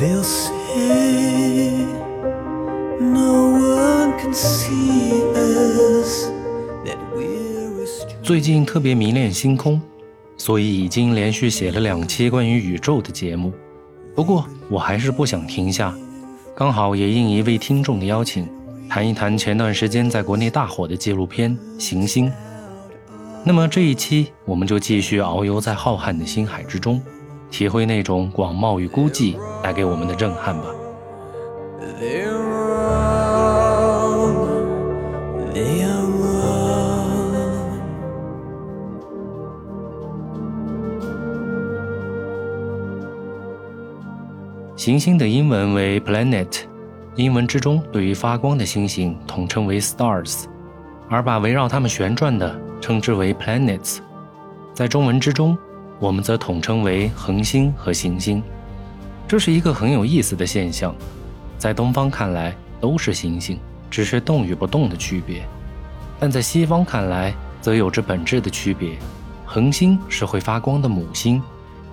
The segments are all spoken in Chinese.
They'll say no one can see us, that we're 最近特别迷恋星空，所以已经连续写了两期关于宇宙的节目。不过我还是不想停下，刚好也应一位听众的邀请，谈一谈前段时间在国内大火的纪录片《行星》。那么这一期我们就继续遨游在浩瀚的星海之中，体会那种广袤与孤寂带给我们的震撼吧。行星的英文为 planet，英文之中对于发光的星星统称为 stars，而把围绕它们旋转的称之为 planets。在中文之中，我们则统称为恒星和行星。这是一个很有意思的现象，在东方看来都是星星，只是动与不动的区别；但在西方看来，则有着本质的区别。恒星是会发光的母星，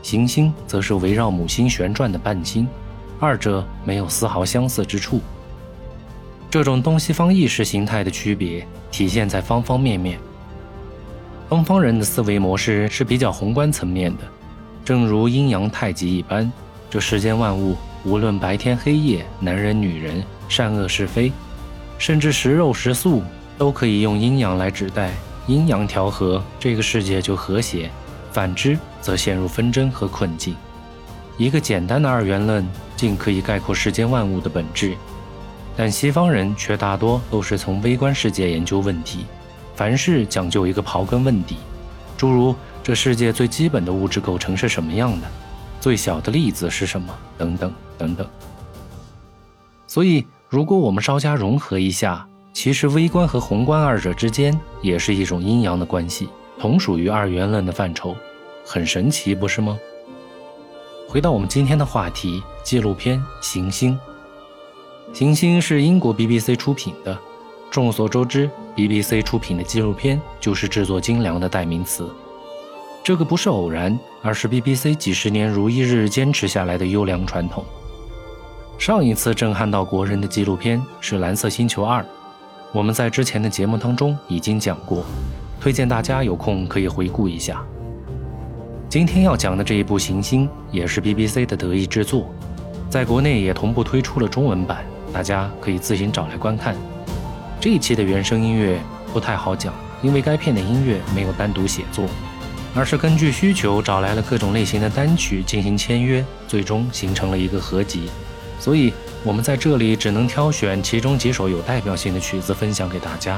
行星则是围绕母星旋转的伴星，二者没有丝毫相似之处。这种东西方意识形态的区别体现在方方面面。东方人的思维模式是比较宏观层面的，正如阴阳太极一般，这世间万物，无论白天黑夜、男人女人、善恶是非，甚至食肉食素，都可以用阴阳来指代。阴阳调和，这个世界就和谐；反之，则陷入纷争和困境。一个简单的二元论，竟可以概括世间万物的本质。但西方人却大多都是从微观世界研究问题，凡事讲究一个刨根问底，诸如这世界最基本的物质构成是什么样的，最小的粒子是什么，等等等等。所以，如果我们稍加融合一下，其实微观和宏观二者之间也是一种阴阳的关系，同属于二元论的范畴，很神奇，不是吗？回到我们今天的话题，纪录片《行星》。《行星》是英国 BBC 出品的。众所周知，BBC 出品的纪录片就是制作精良的代名词。这个不是偶然，而是 BBC 几十年如一日坚持下来的优良传统。上一次震撼到国人的纪录片是《蓝色星球二》，我们在之前的节目当中已经讲过，推荐大家有空可以回顾一下。今天要讲的这一部《行星》也是 BBC 的得意之作，在国内也同步推出了中文版，大家可以自行找来观看。这一期的原声音乐不太好讲，因为该片的音乐没有单独写作，而是根据需求找来了各种类型的单曲进行签约，最终形成了一个合集。所以，我们在这里只能挑选其中几首有代表性的曲子分享给大家。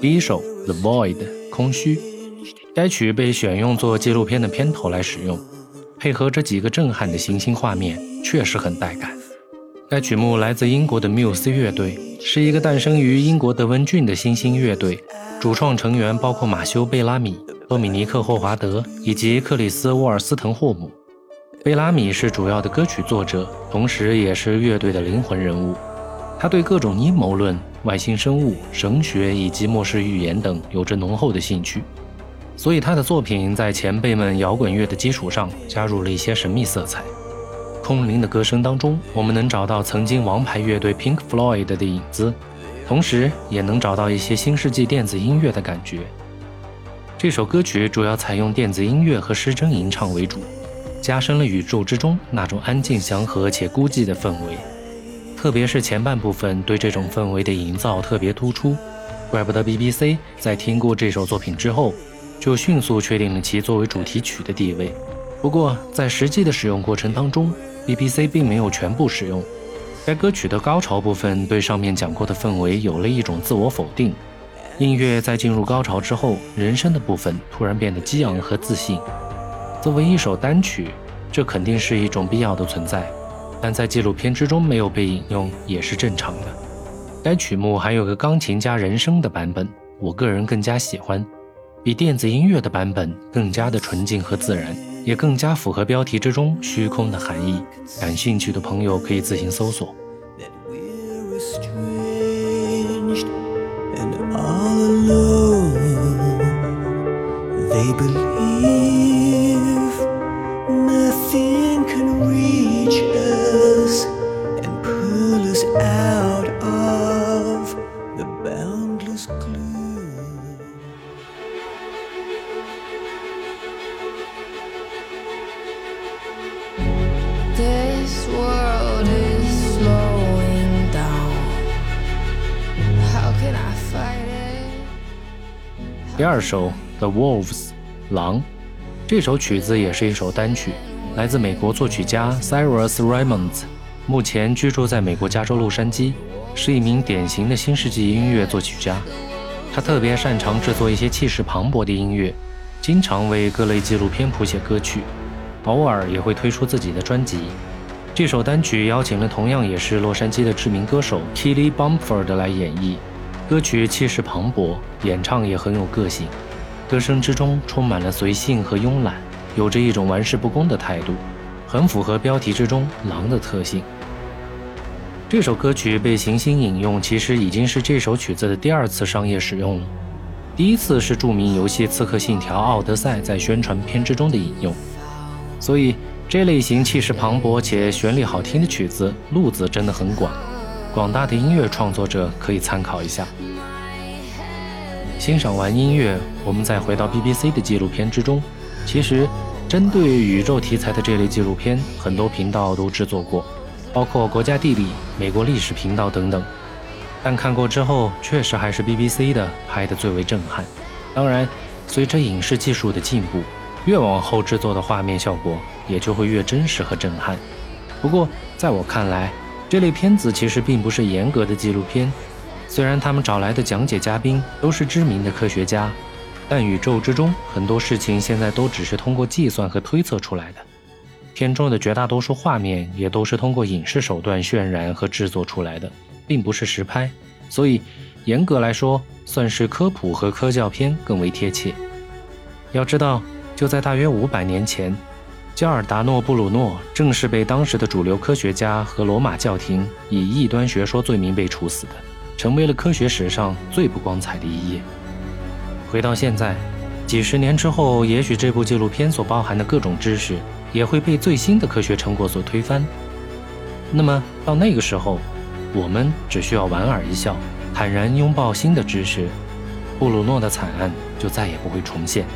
第一首《The Void》空虚，该曲被选用作纪录片的片头来使用，配合这几个震撼的行星画面，确实很带感。该曲目来自英国的 Muse 乐队，是一个诞生于英国德文郡的新兴乐队，主创成员包括马修·贝拉米、多米尼克·霍华德以及克里斯·沃尔斯滕霍姆。贝拉米是主要的歌曲作者，同时也是乐队的灵魂人物。他对各种阴谋论、外星生物、神学以及末世预言等有着浓厚的兴趣，所以他的作品在前辈们摇滚乐的基础上加入了一些神秘色彩。空灵的歌声当中，我们能找到曾经王牌乐队 Pink Floyd 的影子，同时也能找到一些新世纪电子音乐的感觉。这首歌曲主要采用电子音乐和失真吟唱为主。加深了宇宙之中那种安静祥和且孤寂的氛围，特别是前半部分对这种氛围的营造特别突出，怪不得 BBC 在听过这首作品之后，就迅速确定了其作为主题曲的地位。不过在实际的使用过程当中，BBC 并没有全部使用。该歌曲的高潮部分对上面讲过的氛围有了一种自我否定，音乐在进入高潮之后，人声的部分突然变得激昂和自信。作为一首单曲，这肯定是一种必要的存在，但在纪录片之中没有被引用也是正常的。该曲目还有个钢琴加人声的版本，我个人更加喜欢。比电子音乐的版本更加的纯净和自然，也更加符合标题之中虚空的含义。感兴趣的朋友可以自行搜索。that we're estranged and all alone. They believe 第二首《The Wolves》狼，这首曲子也是一首单曲，来自美国作曲家 Cyrus Raymond，目前居住在美国加州洛杉矶，是一名典型的新世纪音乐作曲家。他特别擅长制作一些气势磅礴的音乐，经常为各类纪录片谱写歌曲，偶尔也会推出自己的专辑。这首单曲邀请了同样也是洛杉矶的知名歌手 Kelly Bumford 来演绎，歌曲气势磅礴，演唱也很有个性，歌声之中充满了随性和慵懒，有着一种玩世不恭的态度，很符合标题之中狼的特性。这首歌曲被行星引用，其实已经是这首曲子的第二次商业使用了。第一次是著名游戏《刺客信条：奥德赛》在宣传片之中的引用，所以这类型气势磅礴且旋律好听的曲子路子真的很广，广大的音乐创作者可以参考一下。欣赏完音乐，我们再回到 BBC 的纪录片之中。其实，针对宇宙题材的这类纪录片，很多频道都制作过，包括国家地理、美国历史频道等等。但看过之后，确实还是 BBC 的拍的最为震撼。当然，随着影视技术的进步，越往后制作的画面效果也就会越真实和震撼。不过，在我看来，这类片子其实并不是严格的纪录片。虽然他们找来的讲解嘉宾都是知名的科学家，但宇宙之中很多事情现在都只是通过计算和推测出来的。片中的绝大多数画面也都是通过影视手段渲染和制作出来的，并不是实拍，所以严格来说，算是科普和科教片更为贴切。要知道，就在大约五百年前，焦尔达诺·布鲁诺正是被当时的主流科学家和罗马教廷以异端学说罪名被处死的，成为了科学史上最不光彩的一页。回到现在，几十年之后，也许这部纪录片所包含的各种知识也会被最新的科学成果所推翻。那么到那个时候，我们只需要莞尔一笑，坦然拥抱新的知识，布鲁诺的惨案就再也不会重现。